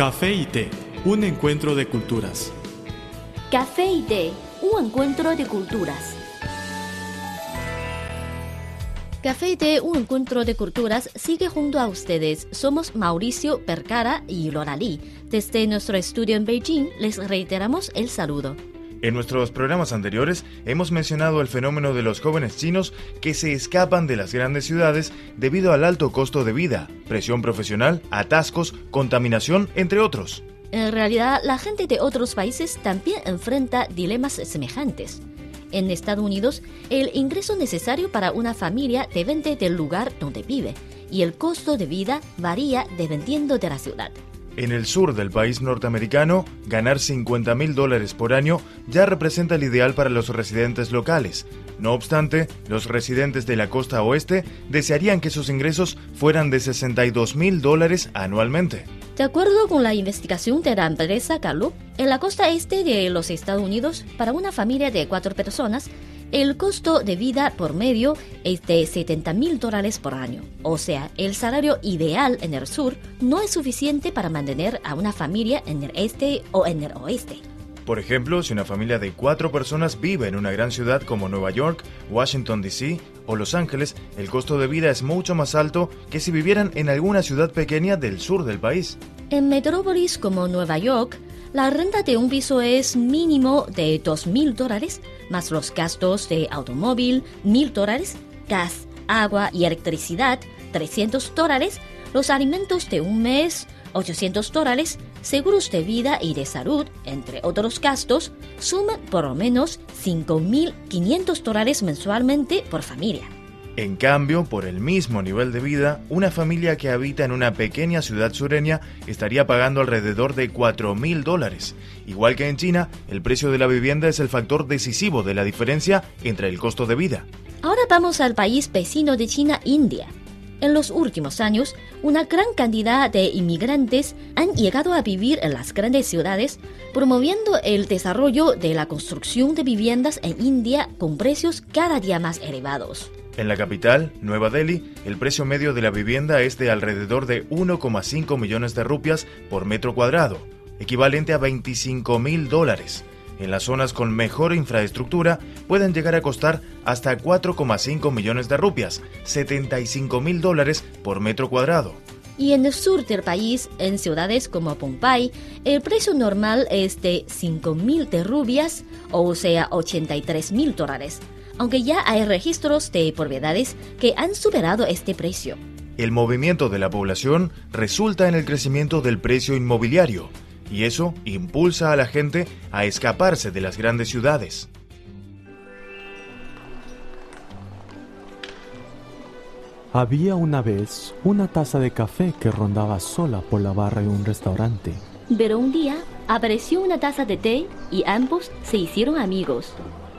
Café y té, un encuentro de culturas. Café y té, un encuentro de culturas. Café y té, un encuentro de culturas, sigue junto a ustedes. Somos Mauricio Percara y Loralí. Desde nuestro estudio en Beijing les reiteramos el saludo. En nuestros programas anteriores hemos mencionado el fenómeno de los jóvenes chinos que se escapan de las grandes ciudades debido al alto costo de vida, presión profesional, atascos, contaminación, entre otros. En realidad, la gente de otros países también enfrenta dilemas semejantes. En Estados Unidos, el ingreso necesario para una familia depende del lugar donde vive y el costo de vida varía dependiendo de la ciudad. En el sur del país norteamericano, ganar 50 mil dólares por año ya representa el ideal para los residentes locales. No obstante, los residentes de la costa oeste desearían que sus ingresos fueran de 62 mil dólares anualmente. De acuerdo con la investigación de la empresa Gallup, en la costa este de los Estados Unidos, para una familia de cuatro personas, el costo de vida por medio es de 70 mil dólares por año. O sea, el salario ideal en el sur no es suficiente para mantener a una familia en el este o en el oeste. Por ejemplo, si una familia de cuatro personas vive en una gran ciudad como Nueva York, Washington, D.C. o Los Ángeles, el costo de vida es mucho más alto que si vivieran en alguna ciudad pequeña del sur del país. En metrópolis como Nueva York, la renta de un piso es mínimo de 2.000 dólares, más los gastos de automóvil, 1.000 dólares, gas, agua y electricidad, 300 dólares, los alimentos de un mes, 800 dólares, seguros de vida y de salud, entre otros gastos, suman por lo menos 5.500 dólares mensualmente por familia. En cambio, por el mismo nivel de vida, una familia que habita en una pequeña ciudad sureña estaría pagando alrededor de 4 mil dólares. Igual que en China, el precio de la vivienda es el factor decisivo de la diferencia entre el costo de vida. Ahora vamos al país vecino de China, India. En los últimos años, una gran cantidad de inmigrantes han llegado a vivir en las grandes ciudades, promoviendo el desarrollo de la construcción de viviendas en India con precios cada día más elevados. En la capital, Nueva Delhi, el precio medio de la vivienda es de alrededor de 1,5 millones de rupias por metro cuadrado, equivalente a 25 mil dólares. En las zonas con mejor infraestructura pueden llegar a costar hasta 4,5 millones de rupias, 75 mil dólares por metro cuadrado. Y en el sur del país, en ciudades como Pompey, el precio normal es de 5 mil de rupias, o sea, 83 mil dólares aunque ya hay registros de propiedades que han superado este precio. El movimiento de la población resulta en el crecimiento del precio inmobiliario, y eso impulsa a la gente a escaparse de las grandes ciudades. Había una vez una taza de café que rondaba sola por la barra de un restaurante. Pero un día apareció una taza de té y ambos se hicieron amigos.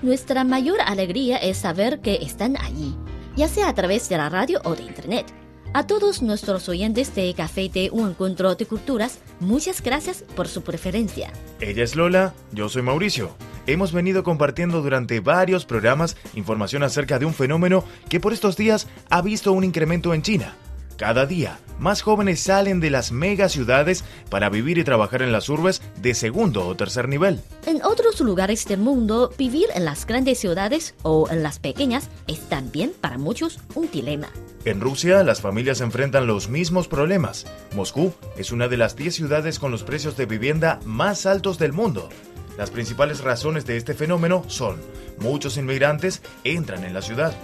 Nuestra mayor alegría es saber que están allí, ya sea a través de la radio o de internet. A todos nuestros oyentes de Café de Un Encuentro de Culturas, muchas gracias por su preferencia. Ella es Lola, yo soy Mauricio. Hemos venido compartiendo durante varios programas información acerca de un fenómeno que por estos días ha visto un incremento en China. Cada día, más jóvenes salen de las mega ciudades para vivir y trabajar en las urbes de segundo o tercer nivel. En otros lugares del mundo, vivir en las grandes ciudades o en las pequeñas es también para muchos un dilema. En Rusia, las familias enfrentan los mismos problemas. Moscú es una de las 10 ciudades con los precios de vivienda más altos del mundo. Las principales razones de este fenómeno son, muchos inmigrantes entran en la ciudad.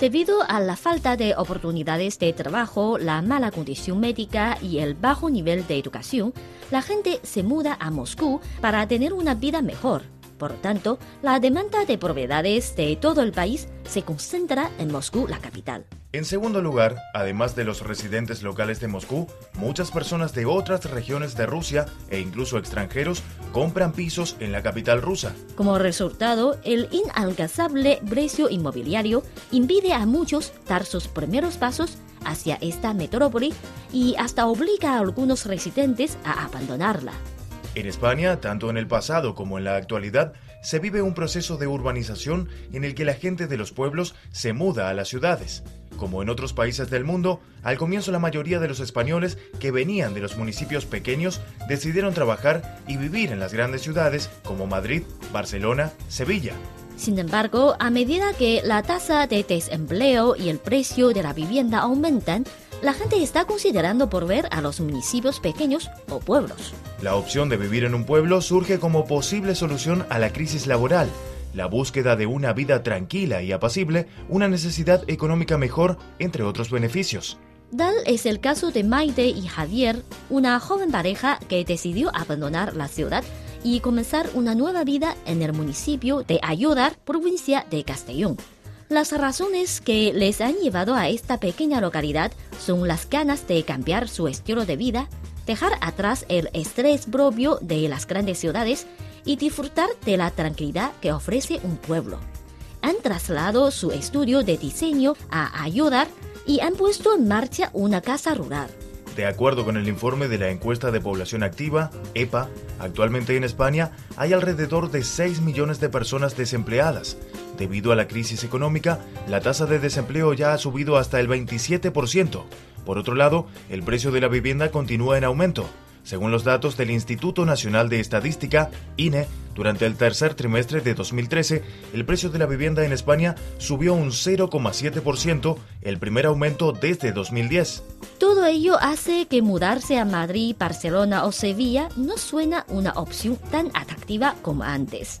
Debido a la falta de oportunidades de trabajo, la mala condición médica y el bajo nivel de educación, la gente se muda a Moscú para tener una vida mejor. Por tanto, la demanda de propiedades de todo el país se concentra en Moscú, la capital. En segundo lugar, además de los residentes locales de Moscú, muchas personas de otras regiones de Rusia e incluso extranjeros compran pisos en la capital rusa. Como resultado, el inalcanzable precio inmobiliario impide a muchos dar sus primeros pasos hacia esta metrópoli y hasta obliga a algunos residentes a abandonarla. En España, tanto en el pasado como en la actualidad, se vive un proceso de urbanización en el que la gente de los pueblos se muda a las ciudades. Como en otros países del mundo, al comienzo la mayoría de los españoles que venían de los municipios pequeños decidieron trabajar y vivir en las grandes ciudades como Madrid, Barcelona, Sevilla. Sin embargo, a medida que la tasa de desempleo y el precio de la vivienda aumentan, la gente está considerando por ver a los municipios pequeños o pueblos. La opción de vivir en un pueblo surge como posible solución a la crisis laboral la búsqueda de una vida tranquila y apacible, una necesidad económica mejor, entre otros beneficios. Tal es el caso de Maite y Javier, una joven pareja que decidió abandonar la ciudad y comenzar una nueva vida en el municipio de Ayudar, provincia de Castellón. Las razones que les han llevado a esta pequeña localidad son las ganas de cambiar su estilo de vida, dejar atrás el estrés propio de las grandes ciudades y disfrutar de la tranquilidad que ofrece un pueblo. Han trasladado su estudio de diseño a Ayudar y han puesto en marcha una casa rural. De acuerdo con el informe de la encuesta de población activa, EPA, actualmente en España hay alrededor de 6 millones de personas desempleadas. Debido a la crisis económica, la tasa de desempleo ya ha subido hasta el 27%. Por otro lado, el precio de la vivienda continúa en aumento. Según los datos del Instituto Nacional de Estadística, INE, durante el tercer trimestre de 2013, el precio de la vivienda en España subió un 0,7%, el primer aumento desde 2010. Todo ello hace que mudarse a Madrid, Barcelona o Sevilla no suena una opción tan atractiva como antes.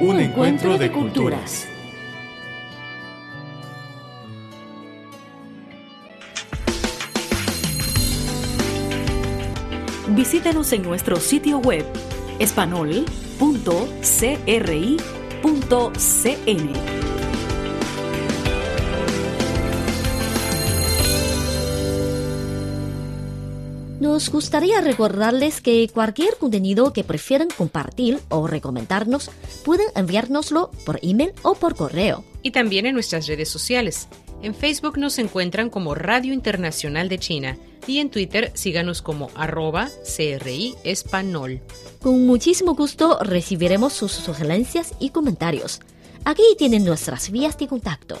un encuentro de culturas. Visítenos en nuestro sitio web espanol.cri.cn. Nos gustaría recordarles que cualquier contenido que prefieran compartir o recomendarnos pueden enviárnoslo por email o por correo. Y también en nuestras redes sociales. En Facebook nos encuentran como Radio Internacional de China y en Twitter síganos como arroba CRI Espanol. Con muchísimo gusto recibiremos sus sugerencias y comentarios. Aquí tienen nuestras vías de contacto.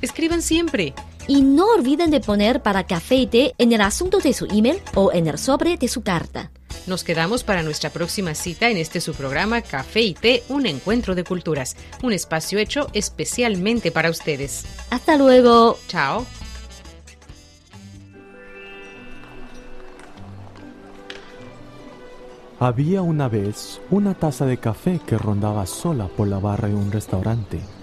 Escriban siempre y no olviden de poner para café y té en el asunto de su email o en el sobre de su carta. Nos quedamos para nuestra próxima cita en este su programa Café y Té, un encuentro de culturas, un espacio hecho especialmente para ustedes. Hasta luego. Chao. Había una vez una taza de café que rondaba sola por la barra de un restaurante.